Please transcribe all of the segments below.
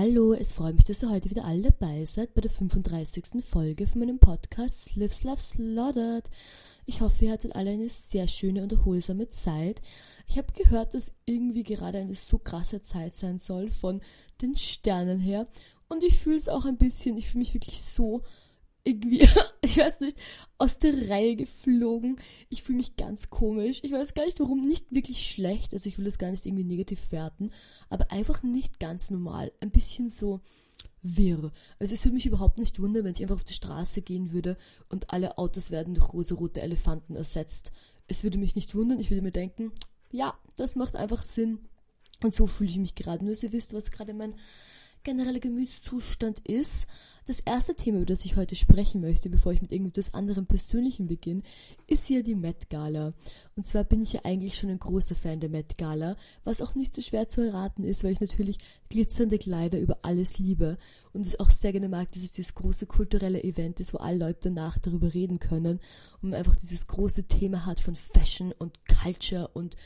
Hallo, es freut mich, dass ihr heute wieder alle dabei seid bei der 35. Folge von meinem Podcast Lives Love Slaughtered. Ich hoffe, ihr hattet alle eine sehr schöne und erholsame Zeit. Ich habe gehört, dass irgendwie gerade eine so krasse Zeit sein soll von den Sternen her. Und ich fühle es auch ein bisschen, ich fühle mich wirklich so irgendwie, ich weiß nicht, aus der Reihe geflogen. Ich fühle mich ganz komisch. Ich weiß gar nicht warum, nicht wirklich schlecht, also ich will das gar nicht irgendwie negativ werten, aber einfach nicht ganz normal. Ein bisschen so wirr. Also es würde mich überhaupt nicht wundern, wenn ich einfach auf die Straße gehen würde und alle Autos werden durch rosarote Elefanten ersetzt. Es würde mich nicht wundern, ich würde mir denken, ja, das macht einfach Sinn. Und so fühle ich mich gerade. Nur, dass ihr wisst, was gerade mein genereller Gemütszustand ist. Das erste Thema, über das ich heute sprechen möchte, bevor ich mit irgendetwas anderem Persönlichen beginne, ist hier die Met Gala. Und zwar bin ich ja eigentlich schon ein großer Fan der Met Gala, was auch nicht so schwer zu erraten ist, weil ich natürlich glitzernde Kleider über alles liebe und es auch sehr gerne mag, dass es dieses große kulturelle Event ist, wo alle Leute danach darüber reden können und man einfach dieses große Thema hat von Fashion und Culture und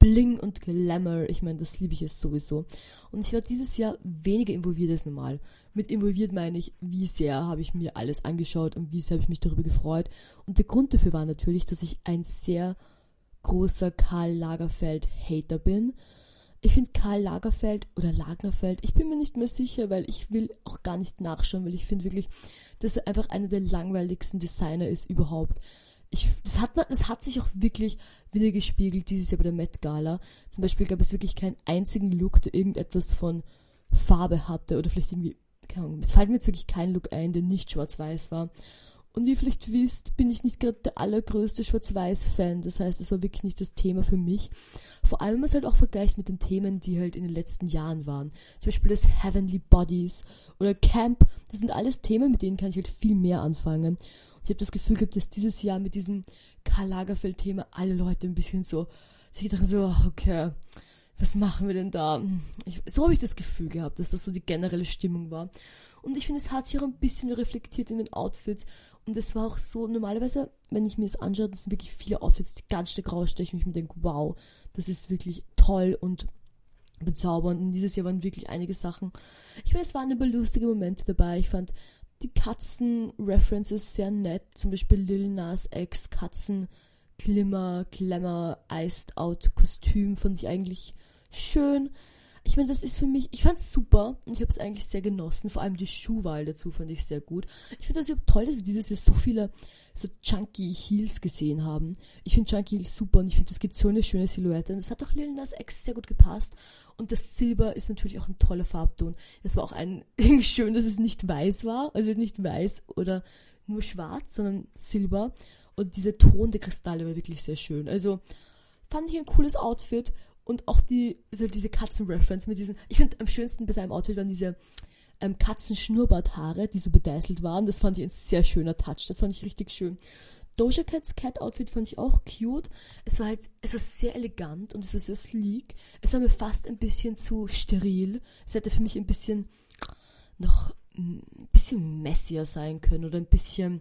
Bling und Glamour. Ich meine, das liebe ich es sowieso. Und ich war dieses Jahr weniger involviert als normal. Mit involviert meine ich, wie sehr habe ich mir alles angeschaut und wie sehr habe ich mich darüber gefreut. Und der Grund dafür war natürlich, dass ich ein sehr großer Karl Lagerfeld-Hater bin. Ich finde Karl Lagerfeld oder Lagerfeld, ich bin mir nicht mehr sicher, weil ich will auch gar nicht nachschauen, weil ich finde wirklich, dass er einfach einer der langweiligsten Designer ist überhaupt ich, das hat man, das hat sich auch wirklich wieder gespiegelt dieses Jahr bei der Met Gala. Zum Beispiel gab es wirklich keinen einzigen Look, der irgendetwas von Farbe hatte oder vielleicht irgendwie, keine Ahnung, es fällt mir jetzt wirklich kein Look ein, der nicht schwarz-weiß war. Und wie ihr vielleicht wisst, bin ich nicht gerade der allergrößte Schwarz-Weiß-Fan. Das heißt, es war wirklich nicht das Thema für mich. Vor allem, wenn man es halt auch vergleicht mit den Themen, die halt in den letzten Jahren waren. Zum Beispiel das Heavenly Bodies oder Camp. Das sind alles Themen, mit denen kann ich halt viel mehr anfangen. Und ich habe das Gefühl gehabt, dass dieses Jahr mit diesem Karl Lagerfeld-Thema alle Leute ein bisschen so, sich dachten so, okay, was machen wir denn da? Ich, so habe ich das Gefühl gehabt, dass das so die generelle Stimmung war. Und ich finde, es hat sich auch ein bisschen reflektiert in den Outfits. Und es war auch so, normalerweise, wenn ich mir das anschaue, das sind wirklich viele Outfits, die ganz stark rausstechen. Und ich mir denke, wow, das ist wirklich toll und bezaubernd. Und dieses Jahr waren wirklich einige Sachen. Ich meine, es waren aber lustige Momente dabei. Ich fand die Katzen-References sehr nett. Zum Beispiel Lil Nas X Katzen Glimmer, Glamour, Iced Out Kostüm fand ich eigentlich schön. Ich meine, das ist für mich, ich fand's super und ich habe es eigentlich sehr genossen. Vor allem die Schuhwahl dazu fand ich sehr gut. Ich finde das überhaupt toll, dass wir dieses Jahr so viele so Chunky Heels gesehen haben. Ich finde Chunky Heels super und ich finde, es gibt so eine schöne Silhouette. Und das hat auch Lil Nas X sehr gut gepasst. Und das Silber ist natürlich auch ein toller Farbton. Es war auch ein, irgendwie schön, dass es nicht weiß war. Also nicht weiß oder nur schwarz, sondern Silber. Und dieser Ton der Kristalle war wirklich sehr schön. Also fand ich ein cooles Outfit und auch die, so diese Katzen-Reference mit diesen, ich finde am schönsten bei seinem Outfit waren diese ähm, Katzen-Schnurrbarthaare, die so bedeißelt waren. Das fand ich ein sehr schöner Touch. Das fand ich richtig schön. Doja Cats Cat Outfit fand ich auch cute. Es war halt, es war sehr elegant und es war sehr sleek. Es war mir fast ein bisschen zu steril. Es hätte für mich ein bisschen noch ein bisschen messier sein können oder ein bisschen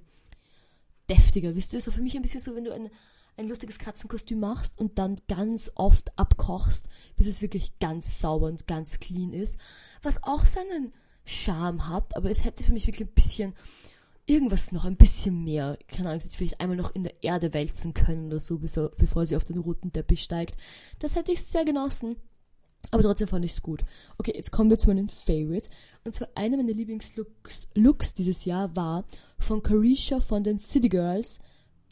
deftiger, wisst ihr? So für mich ein bisschen so, wenn du ein, ein lustiges Katzenkostüm machst und dann ganz oft abkochst, bis es wirklich ganz sauber und ganz clean ist. Was auch seinen Charme hat, aber es hätte für mich wirklich ein bisschen irgendwas noch, ein bisschen mehr. Keine Ahnung, jetzt vielleicht einmal noch in der Erde wälzen können oder so, bevor sie auf den roten Teppich steigt. Das hätte ich sehr genossen. Aber trotzdem fand ich es gut. Okay, jetzt kommen wir zu meinen Favorites. Und zwar einer meiner Lieblingslooks Looks dieses Jahr war von Carisha von den City Girls.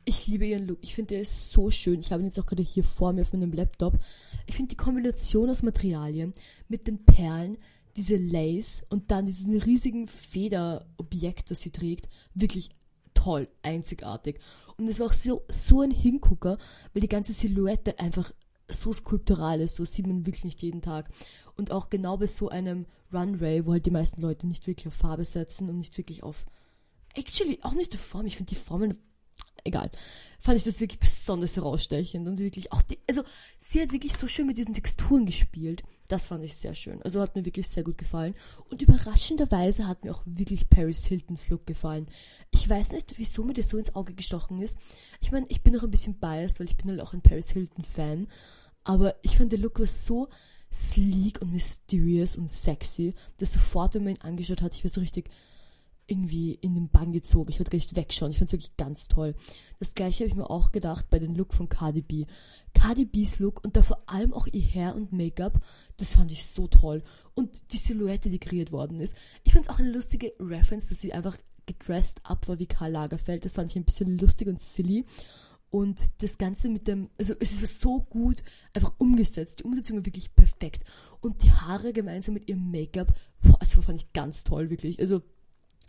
Ich liebe ihren Look. Ich finde, der ist so schön. Ich habe ihn jetzt auch gerade hier vor mir auf meinem Laptop. Ich finde die Kombination aus Materialien mit den Perlen, diese Lace und dann diesen riesigen Federobjekt, das sie trägt, wirklich toll, einzigartig. Und es war auch so, so ein Hingucker, weil die ganze Silhouette einfach so skulptural ist, so sieht man wirklich nicht jeden Tag. Und auch genau bei so einem Runway, wo halt die meisten Leute nicht wirklich auf Farbe setzen und nicht wirklich auf, actually, auch nicht auf Form, ich finde die Formen egal, fand ich das wirklich besonders herausstechend und wirklich auch die, also sie hat wirklich so schön mit diesen Texturen gespielt. Das fand ich sehr schön. Also hat mir wirklich sehr gut gefallen. Und überraschenderweise hat mir auch wirklich Paris Hiltons Look gefallen. Ich weiß nicht, wieso mir das so ins Auge gestochen ist. Ich meine, ich bin noch ein bisschen biased, weil ich bin halt auch ein Paris Hilton Fan. Aber ich fand der Look war so sleek und mysterious und sexy, dass sofort, wenn man ihn angeschaut hat, ich war so richtig irgendwie in den Bann gezogen. Ich wollte gar nicht wegschauen. Ich fand es wirklich ganz toll. Das gleiche habe ich mir auch gedacht bei dem Look von Cardi B. Cardi B's Look und da vor allem auch ihr Hair und Make-up, das fand ich so toll. Und die Silhouette, die kreiert worden ist. Ich fand es auch eine lustige Reference, dass sie einfach gedressed up war wie Karl Lagerfeld. Das fand ich ein bisschen lustig und silly. Und das Ganze mit dem, also es ist so gut einfach umgesetzt. Die Umsetzung war wirklich perfekt. Und die Haare gemeinsam mit ihrem Make-up, boah, das fand ich ganz toll, wirklich. Also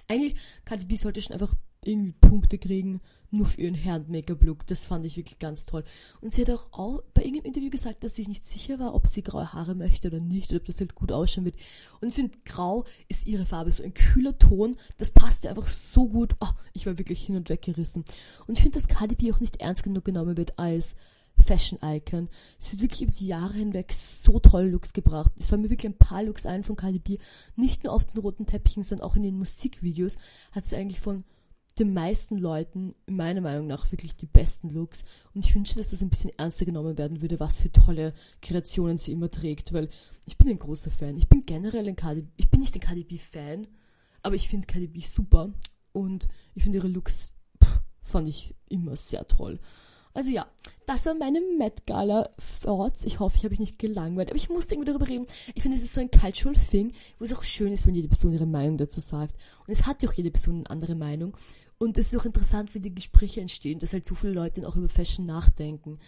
eigentlich, Cardi B sollte schon einfach irgendwie Punkte kriegen, nur für ihren Hand-Make-up-Look. Das fand ich wirklich ganz toll. Und sie hat auch, auch bei irgendeinem Interview gesagt, dass sie nicht sicher war, ob sie graue Haare möchte oder nicht, oder ob das halt gut ausschauen wird. Und ich finde, grau ist ihre Farbe, so ein kühler Ton, das passt ja einfach so gut. Oh, ich war wirklich hin und weg gerissen. Und ich finde, dass Cardi B auch nicht ernst genug genommen wird als Fashion Icon. Sie hat wirklich über die Jahre hinweg so tolle Looks gebracht. Es fallen mir wirklich ein paar Looks ein von Cardi B. Nicht nur auf den roten Teppichen, sondern auch in den Musikvideos hat sie eigentlich von den meisten Leuten, meiner Meinung nach, wirklich die besten Looks. Und ich wünsche, dass das ein bisschen ernster genommen werden würde, was für tolle Kreationen sie immer trägt, weil ich bin ein großer Fan. Ich bin generell ein Cardi ich bin nicht ein Cardi B Fan, aber ich finde Cardi B super und ich finde ihre Looks pff, fand ich immer sehr toll. Also ja, das war meine Met Gala Thoughts. Ich hoffe, ich habe mich nicht gelangweilt, aber ich musste irgendwie darüber reden. Ich finde, es ist so ein cultural thing, wo es auch schön ist, wenn jede Person ihre Meinung dazu sagt. Und es hat ja auch jede Person eine andere Meinung. Und es ist auch interessant, wie die Gespräche entstehen, dass halt so viele Leute auch über Fashion nachdenken.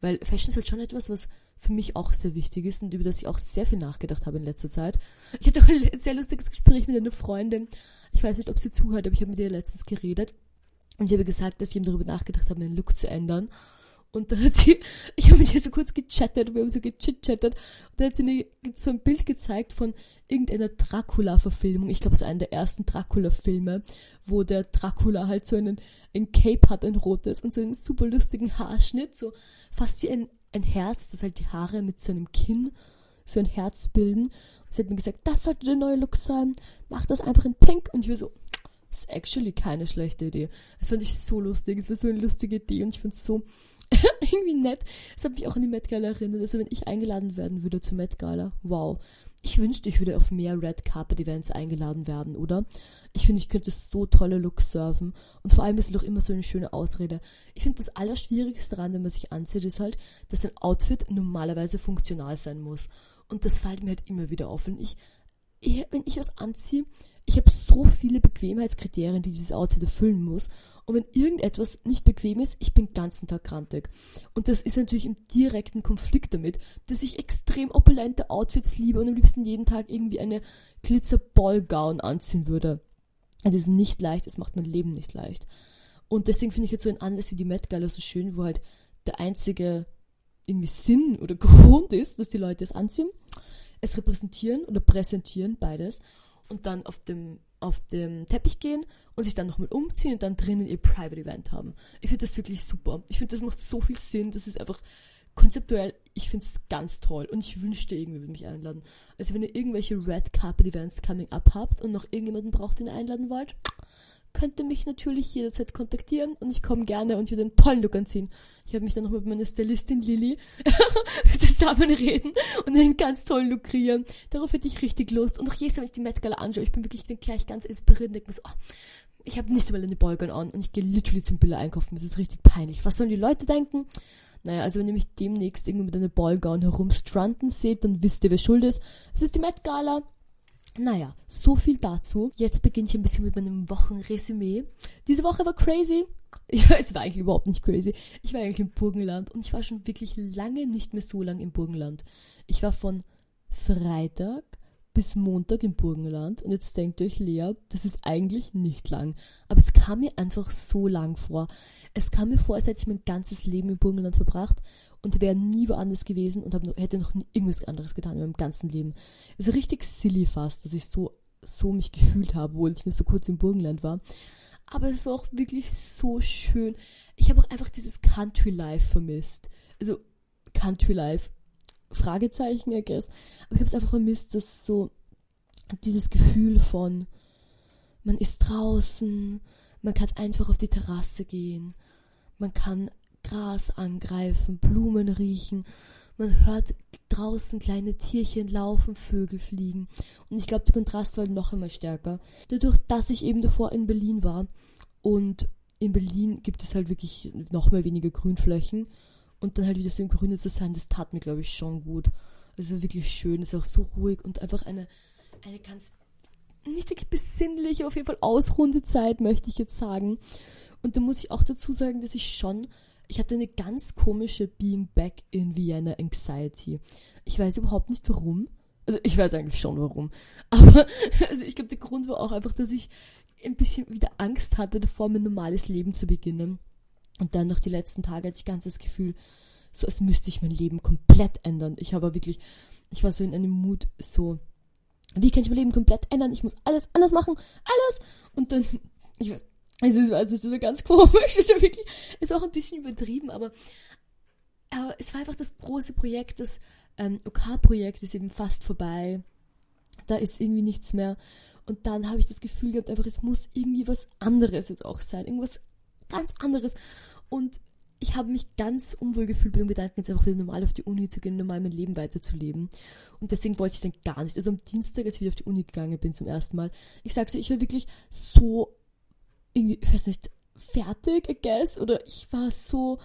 Weil Fashion ist halt schon etwas, was für mich auch sehr wichtig ist und über das ich auch sehr viel nachgedacht habe in letzter Zeit. Ich hatte auch ein sehr lustiges Gespräch mit einer Freundin. Ich weiß nicht, ob sie zuhört, aber ich habe mit ihr letztens geredet. Und ich habe gesagt, dass ich eben darüber nachgedacht habe, meinen Look zu ändern. Und da hat sie, ich habe mit ihr so kurz gechattet, wir haben so gechitchattet. Und da hat sie mir so ein Bild gezeigt von irgendeiner Dracula-Verfilmung. Ich glaube, es ist einer der ersten Dracula-Filme, wo der Dracula halt so einen, ein Cape hat, ein rotes, und so einen super lustigen Haarschnitt, so fast wie ein, ein Herz, das halt die Haare mit seinem Kinn so ein Herz bilden. Und sie hat mir gesagt, das sollte der neue Look sein. Mach das einfach in Pink. Und ich war so, das ist actually keine schlechte Idee. Das fand ich so lustig. Es war so eine lustige Idee und ich fand es so irgendwie nett. Es hat mich auch an die Met Gala erinnert. Also wenn ich eingeladen werden würde zur Met Gala, wow. Ich wünschte, ich würde auf mehr Red Carpet Events eingeladen werden, oder? Ich finde, ich könnte so tolle Looks surfen. Und vor allem ist es doch immer so eine schöne Ausrede. Ich finde, das Allerschwierigste daran, wenn man sich anzieht, ist halt, dass ein Outfit normalerweise funktional sein muss. Und das fällt mir halt immer wieder auf. Wenn ich, wenn ich was anziehe, ich habe so viele Bequemheitskriterien, die dieses Outfit erfüllen muss. Und wenn irgendetwas nicht bequem ist, ich bin den ganzen Tag krantig. Und das ist natürlich im direkten Konflikt damit, dass ich extrem opulente Outfits liebe und am liebsten jeden Tag irgendwie eine Glitzer-Ballgown anziehen würde. Es ist nicht leicht, es macht mein Leben nicht leicht. Und deswegen finde ich jetzt so ein Anlass wie die Met Gala so schön, wo halt der einzige irgendwie Sinn oder Grund ist, dass die Leute es anziehen, es repräsentieren oder präsentieren, beides und dann auf dem, auf dem Teppich gehen und sich dann nochmal umziehen und dann drinnen ihr Private Event haben. Ich finde das wirklich super. Ich finde, das macht so viel Sinn. Das ist einfach konzeptuell, ich finde es ganz toll und ich wünschte, irgendwie würde mich einladen. Also wenn ihr irgendwelche Red Carpet Events coming up habt und noch irgendjemanden braucht, den ihr einladen wollt, könnt ihr mich natürlich jederzeit kontaktieren und ich komme gerne und würde einen tollen Look anziehen. Ich habe mich dann noch mit meiner Stylistin Lilly zusammen reden und einen ganz tollen Look kreieren. Darauf hätte ich richtig Lust. Und auch jedes Mal, wenn ich die Met Gala anschaue, ich bin wirklich gleich ganz inspiriert und denke mir so, oh, ich habe nicht einmal eine Beugen an und ich gehe literally zum Bilder einkaufen. Das ist richtig peinlich. Was sollen die Leute denken? Naja, also wenn ihr mich demnächst irgendwie mit einer Ballgown herumstrunten seht, dann wisst ihr, wer schuld ist. Es ist die Met Gala. Naja, so viel dazu. Jetzt beginne ich ein bisschen mit meinem Wochenresümee. Diese Woche war crazy. Ich weiß, es war eigentlich überhaupt nicht crazy. Ich war eigentlich im Burgenland und ich war schon wirklich lange nicht mehr so lang im Burgenland. Ich war von Freitag bis Montag im Burgenland und jetzt denkt euch Lea, das ist eigentlich nicht lang. Aber es kam mir einfach so lang vor. Es kam mir vor, als hätte ich mein ganzes Leben im Burgenland verbracht und wäre nie woanders gewesen und noch, hätte noch nie irgendwas anderes getan in meinem ganzen Leben. Es ist richtig silly fast, dass ich so, so mich gefühlt habe, obwohl ich nur so kurz im Burgenland war. Aber es war auch wirklich so schön. Ich habe auch einfach dieses Country Life vermisst. Also Country Life Fragezeichen, I guess. Aber ich habe es einfach vermisst, dass so dieses Gefühl von, man ist draußen, man kann einfach auf die Terrasse gehen, man kann Gras angreifen, Blumen riechen, man hört draußen kleine Tierchen laufen, Vögel fliegen. Und ich glaube, der Kontrast war noch einmal stärker. Dadurch, dass ich eben davor in Berlin war und in Berlin gibt es halt wirklich noch mehr weniger Grünflächen und dann halt wieder so im Grünen zu sein, das tat mir, glaube ich, schon gut. Also wirklich schön, ist auch so ruhig und einfach eine, eine ganz, nicht wirklich besinnliche, auf jeden Fall ausruhende Zeit, möchte ich jetzt sagen. Und da muss ich auch dazu sagen, dass ich schon ich hatte eine ganz komische Being Back in Vienna Anxiety. Ich weiß überhaupt nicht warum. Also ich weiß eigentlich schon warum. Aber also ich glaube, der Grund war auch einfach, dass ich ein bisschen wieder Angst hatte davor, mein normales Leben zu beginnen. Und dann noch die letzten Tage hatte ich ganz das Gefühl, so als müsste ich mein Leben komplett ändern. Ich habe wirklich, ich war so in einem Mut, so, wie kann ich mein Leben komplett ändern? Ich muss alles anders machen, alles. Und dann, ich, es ist, es ist so ganz komisch, es ist ja wirklich, ist auch ein bisschen übertrieben, aber, aber es war einfach das große Projekt, das ähm, OK-Projekt ist eben fast vorbei. Da ist irgendwie nichts mehr. Und dann habe ich das Gefühl gehabt, einfach, es muss irgendwie was anderes jetzt auch sein. Irgendwas ganz anderes. Und ich habe mich ganz unwohl gefühlt bei dem Gedanken, jetzt einfach wieder normal auf die Uni zu gehen, normal mein Leben weiterzuleben. Und deswegen wollte ich dann gar nicht. Also am Dienstag, als ich wieder auf die Uni gegangen bin zum ersten Mal, ich sag's dir, ich war wirklich so irgendwie, ich weiß nicht, fertig, I guess. Oder ich war so,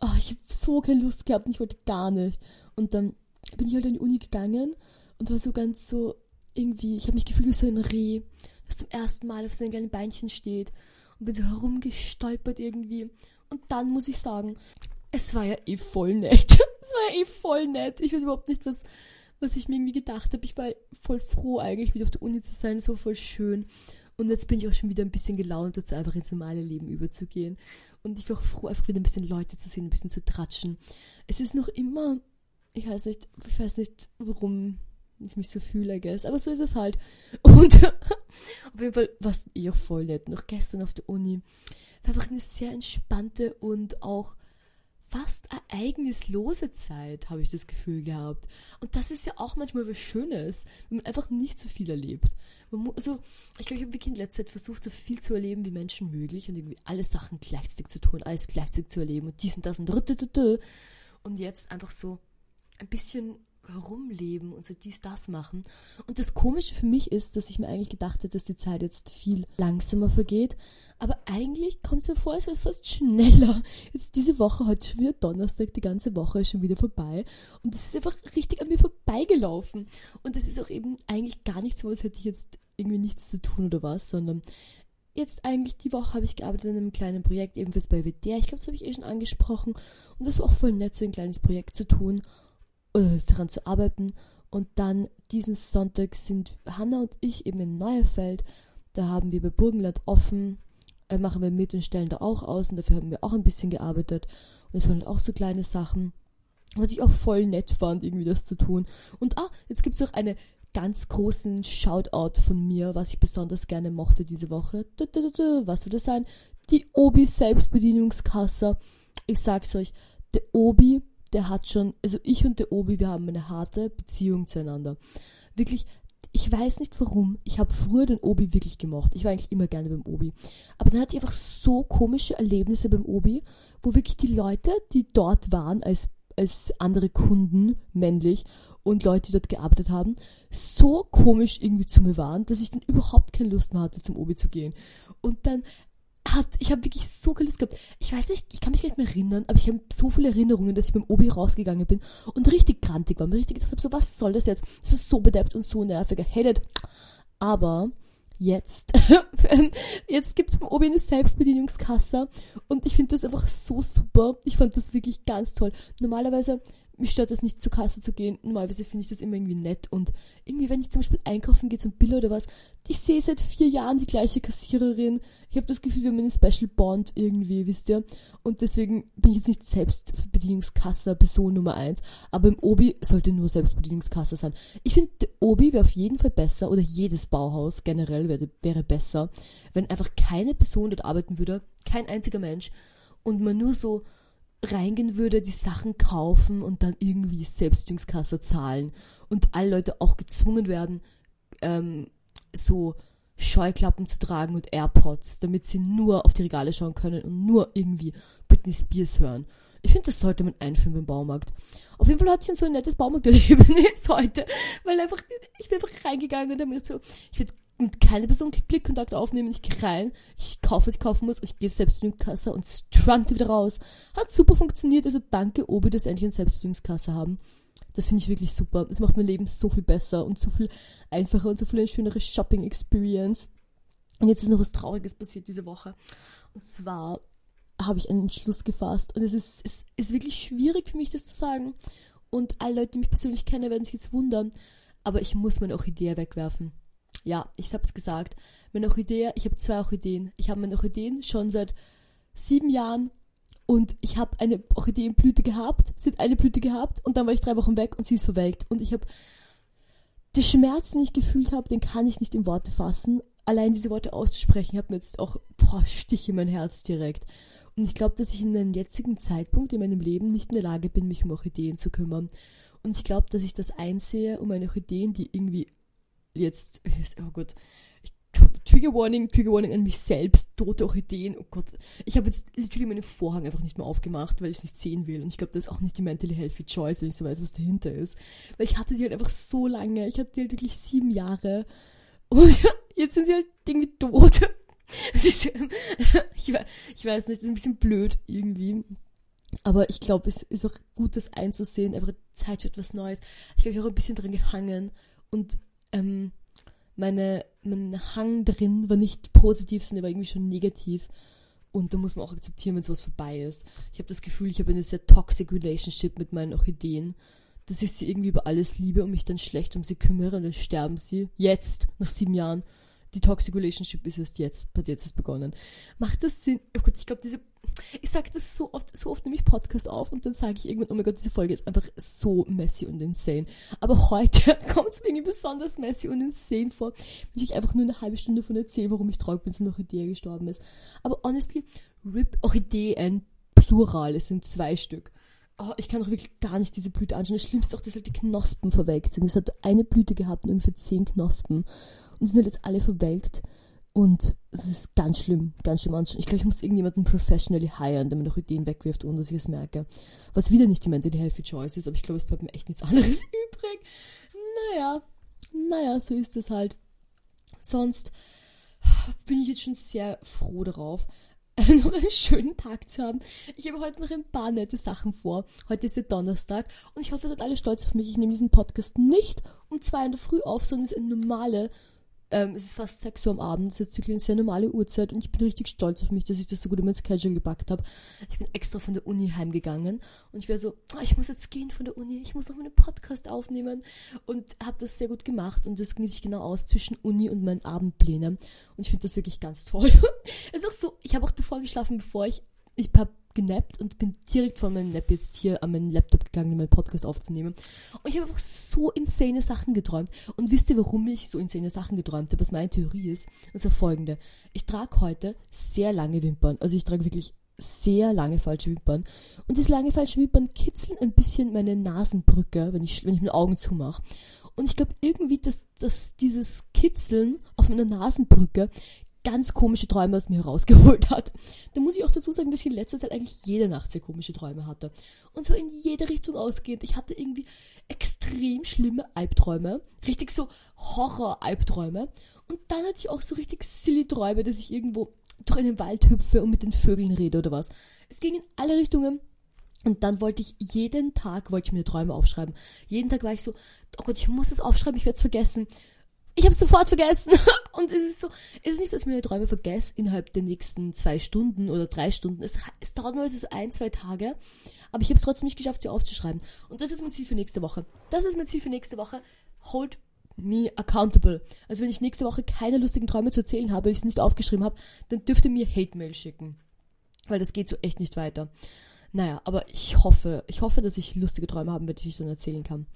oh, ich habe so keine Lust gehabt und ich wollte gar nicht. Und dann bin ich halt in die Uni gegangen und war so ganz so, irgendwie, ich habe mich gefühlt wie so ein Reh, das zum ersten Mal auf seinen kleinen Beinchen steht und bin so herumgestolpert irgendwie. Und dann muss ich sagen, es war ja eh voll nett. es war ja eh voll nett. Ich weiß überhaupt nicht, was, was ich mir irgendwie gedacht habe. Ich war voll froh eigentlich, wieder auf der Uni zu sein, so voll schön. Und jetzt bin ich auch schon wieder ein bisschen gelaunt dazu, einfach ins normale Leben überzugehen. Und ich war auch froh, einfach wieder ein bisschen Leute zu sehen, ein bisschen zu tratschen. Es ist noch immer, ich weiß nicht, ich weiß nicht, warum ich mich so fühle, I guess. Aber so ist es halt. Und auf jeden Fall war es eh auch voll nett. Noch gestern auf der Uni. War einfach eine sehr entspannte und auch fast ereignislose Zeit, habe ich das Gefühl gehabt. Und das ist ja auch manchmal was Schönes, wenn man einfach nicht so viel erlebt. Man also, ich glaube, ich habe wirklich in letzter Zeit versucht, so viel zu erleben wie Menschen möglich und irgendwie alle Sachen gleichzeitig zu tun, alles gleichzeitig zu erleben und dies und das und und jetzt einfach so ein bisschen herumleben und so dies, das machen. Und das Komische für mich ist, dass ich mir eigentlich gedacht hätte, dass die Zeit jetzt viel langsamer vergeht. Aber eigentlich kommt es mir vor, es ist fast schneller. Jetzt diese Woche, heute schon wieder Donnerstag, die ganze Woche ist schon wieder vorbei. Und es ist einfach richtig an mir vorbeigelaufen. Und das ist auch eben eigentlich gar nicht so, als hätte ich jetzt irgendwie nichts zu tun oder was, sondern jetzt eigentlich die Woche habe ich gearbeitet an einem kleinen Projekt, ebenfalls bei WDR. Ich glaube, das habe ich eh schon angesprochen. Und das war auch voll nett, so ein kleines Projekt zu tun daran zu arbeiten. Und dann diesen Sonntag sind Hanna und ich eben in Neuerfeld. Da haben wir bei Burgenland offen, äh, machen wir mit und stellen da auch aus. Und dafür haben wir auch ein bisschen gearbeitet. Und es waren halt auch so kleine Sachen. Was ich auch voll nett fand, irgendwie das zu tun. Und ah, jetzt gibt's auch eine ganz großen Shoutout von mir, was ich besonders gerne mochte diese Woche. Was soll das sein? Die Obi Selbstbedienungskasse. Ich sag's euch, der Obi der hat schon, also ich und der Obi, wir haben eine harte Beziehung zueinander. Wirklich, ich weiß nicht warum. Ich habe früher den Obi wirklich gemocht. Ich war eigentlich immer gerne beim Obi. Aber dann hatte ich einfach so komische Erlebnisse beim Obi, wo wirklich die Leute, die dort waren als als andere Kunden, männlich, und Leute, die dort gearbeitet haben, so komisch irgendwie zu mir waren, dass ich dann überhaupt keine Lust mehr hatte, zum Obi zu gehen. Und dann hat, ich habe wirklich so viel Lust gehabt. Ich weiß nicht, ich kann mich gar nicht mehr erinnern, aber ich habe so viele Erinnerungen, dass ich beim Obi rausgegangen bin und richtig grantig war. Mir richtig gedacht habe, so was soll das jetzt? Das ist so bedeppt und so nervig. Hated. Aber jetzt, jetzt gibt es beim Obi eine Selbstbedienungskasse und ich finde das einfach so super. Ich fand das wirklich ganz toll. Normalerweise mich stört das nicht zur Kasse zu gehen. Normalerweise finde ich das immer irgendwie nett. Und irgendwie, wenn ich zum Beispiel einkaufen gehe zum Bill oder was, ich sehe seit vier Jahren die gleiche Kassiererin. Ich habe das Gefühl, wir haben einen Special Bond irgendwie, wisst ihr. Und deswegen bin ich jetzt nicht Selbstbedienungskasse Person Nummer eins. Aber im Obi sollte nur Selbstbedienungskasse sein. Ich finde, Obi wäre auf jeden Fall besser, oder jedes Bauhaus generell wäre, wäre besser, wenn einfach keine Person dort arbeiten würde, kein einziger Mensch, und man nur so reingehen würde, die Sachen kaufen und dann irgendwie Selbstbedienungskasse zahlen und alle Leute auch gezwungen werden, ähm, so Scheuklappen zu tragen und AirPods, damit sie nur auf die Regale schauen können und nur irgendwie Britney Spears hören. Ich finde, das sollte man einführen beim Baumarkt. Auf jeden Fall hatte ich so ein nettes Baumarkterlebnis heute, weil einfach, ich bin einfach reingegangen und habe mir so, ich werde mit keiner Person Blickkontakt aufnehmen, ich gehe rein, ich kaufe, was ich kaufen muss, ich gehe Selbstbedienungskasse und strante wieder raus. Hat super funktioniert, also danke Obi, dass endlich eine Selbstbedienungskasse haben. Das finde ich wirklich super. Es macht mein Leben so viel besser und so viel einfacher und so viel eine schönere Shopping-Experience. Und jetzt ist noch was Trauriges passiert diese Woche. Und zwar habe ich einen Entschluss gefasst. Und es ist, es ist wirklich schwierig für mich, das zu sagen. Und alle Leute, die mich persönlich kennen, werden sich jetzt wundern. Aber ich muss meine Orchidee wegwerfen. Ja, ich habe es gesagt. Meine Orchidee, ich habe zwei Orchideen. Ich habe meine Orchideen schon seit sieben Jahren und ich habe eine Orchideenblüte gehabt, hat eine Blüte gehabt und dann war ich drei Wochen weg und sie ist verwelkt. Und ich habe den Schmerz, den ich gefühlt habe, den kann ich nicht in Worte fassen. Allein diese Worte auszusprechen, hat mir jetzt auch boah, Stich in mein Herz direkt. Und ich glaube, dass ich in meinem jetzigen Zeitpunkt in meinem Leben nicht in der Lage bin, mich um Orchideen zu kümmern. Und ich glaube, dass ich das einsehe, um meine Orchideen, die irgendwie jetzt, oh Gott, Trigger Warning, Trigger Warning an mich selbst, tote Orchideen, oh Gott. Ich habe jetzt literally meinen Vorhang einfach nicht mehr aufgemacht, weil ich es nicht sehen will. Und ich glaube, das ist auch nicht die mentally healthy choice, wenn ich so weiß, was dahinter ist. Weil ich hatte die halt einfach so lange. Ich hatte die halt wirklich sieben Jahre. Und jetzt sind sie halt irgendwie tot. Ich, weiß nicht, das ist ein bisschen blöd irgendwie. Aber ich glaube, es ist auch gut, das einzusehen. Einfach Zeit für etwas Neues. Ich habe auch ein bisschen dran gehangen. Und ähm, meine, mein Hang drin war nicht positiv, sondern war irgendwie schon negativ. Und da muss man auch akzeptieren, wenn sowas vorbei ist. Ich habe das Gefühl, ich habe eine sehr toxic Relationship mit meinen Orchideen. Dass ich sie irgendwie über alles liebe und mich dann schlecht um sie kümmere und dann sterben sie. Jetzt, nach sieben Jahren. Die toxic relationship ist erst jetzt, hat jetzt erst begonnen. Macht das Sinn? Oh Gott, ich glaube, diese ich sage das so oft, so oft nehme ich Podcast auf und dann sage ich irgendwann, oh mein Gott, diese Folge ist einfach so messy und insane. Aber heute kommt es mir irgendwie besonders messy und insane vor, wenn ich einfach nur eine halbe Stunde von erzähle, warum ich traurig bin, dass eine Orchidee gestorben ist. Aber honestly, RIP Orchideen, Plural, es sind zwei Stück. Oh, ich kann auch wirklich gar nicht diese Blüte anschauen. Das Schlimmste auch, dass halt die Knospen verwelkt sind. Es hat eine Blüte gehabt und ungefähr zehn Knospen. Und sind halt jetzt alle verwelkt. Und es ist ganz schlimm, ganz schlimm anzuschauen. Ich glaube, ich muss irgendjemanden professionally hiren, der mir noch Ideen wegwirft, ohne dass ich es merke. Was wieder nicht die mentally healthy choice ist, aber ich glaube, es bleibt mir echt nichts anderes übrig. Naja, naja, so ist es halt. Sonst bin ich jetzt schon sehr froh darauf, noch einen schönen Tag zu haben. Ich habe heute noch ein paar nette Sachen vor. Heute ist ja Donnerstag und ich hoffe, ihr seid alle stolz auf mich. Ich nehme diesen Podcast nicht um zwei in der Früh auf, sondern es ist eine normale ähm, es ist fast 6 Uhr am Abend, es ist wirklich eine sehr normale Uhrzeit und ich bin richtig stolz auf mich, dass ich das so gut in mein Schedule gepackt habe. Ich bin extra von der Uni heimgegangen und ich wäre so, oh, ich muss jetzt gehen von der Uni, ich muss noch meinen Podcast aufnehmen und habe das sehr gut gemacht und das genieße ich genau aus zwischen Uni und meinen Abendpläne und ich finde das wirklich ganz toll. es ist auch so, ich habe auch davor geschlafen, bevor ich, ich habe genappt und bin direkt von meinem Nap jetzt hier an meinen Laptop gegangen, um meinen Podcast aufzunehmen. Und ich habe einfach so insane Sachen geträumt. Und wisst ihr, warum ich so insane Sachen geträumt habe? Was meine Theorie ist? Und zwar folgende. Ich trage heute sehr lange Wimpern. Also ich trage wirklich sehr lange falsche Wimpern. Und diese lange falsche Wimpern kitzeln ein bisschen meine Nasenbrücke, wenn ich, wenn ich meine Augen zumache. Und ich glaube irgendwie, dass, dass dieses Kitzeln auf meiner Nasenbrücke ganz komische Träume aus mir herausgeholt hat. Da muss ich auch dazu sagen, dass ich in letzter Zeit eigentlich jede Nacht sehr komische Träume hatte. Und zwar in jede Richtung ausgehend. Ich hatte irgendwie extrem schlimme Albträume. Richtig so Horror-Albträume. Und dann hatte ich auch so richtig silly Träume, dass ich irgendwo durch einen Wald hüpfe und mit den Vögeln rede oder was. Es ging in alle Richtungen. Und dann wollte ich jeden Tag, wollte ich mir Träume aufschreiben. Jeden Tag war ich so, oh Gott, ich muss das aufschreiben, ich werde es vergessen ich habe sofort vergessen. Und es ist so, es ist nicht so, dass ich meine Träume vergesse innerhalb der nächsten zwei Stunden oder drei Stunden. Es, es dauert nur so ein, zwei Tage. Aber ich habe es trotzdem nicht geschafft, sie aufzuschreiben. Und das ist mein Ziel für nächste Woche. Das ist mein Ziel für nächste Woche. Hold me accountable. Also wenn ich nächste Woche keine lustigen Träume zu erzählen habe, weil ich es nicht aufgeschrieben habe, dann dürft ihr mir Hate-Mail schicken. Weil das geht so echt nicht weiter. Naja, aber ich hoffe, ich hoffe, dass ich lustige Träume haben werde, die ich dann erzählen kann.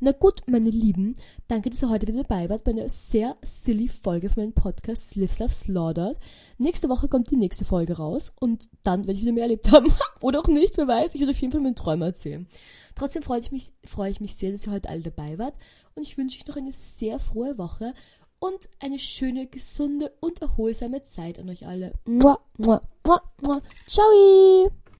Na gut, meine Lieben, danke, dass ihr heute wieder dabei wart bei einer sehr silly Folge von meinem Podcast Lives Love Slaughtered. Nächste Woche kommt die nächste Folge raus und dann werde ich wieder mehr erlebt haben. Oder auch nicht, wer weiß, ich werde auf jeden Fall meine Träume erzählen. Trotzdem freue ich mich, freue ich mich sehr, dass ihr heute alle dabei wart und ich wünsche euch noch eine sehr frohe Woche und eine schöne, gesunde und erholsame Zeit an euch alle. Mua, mua, mua, mua. Ciao!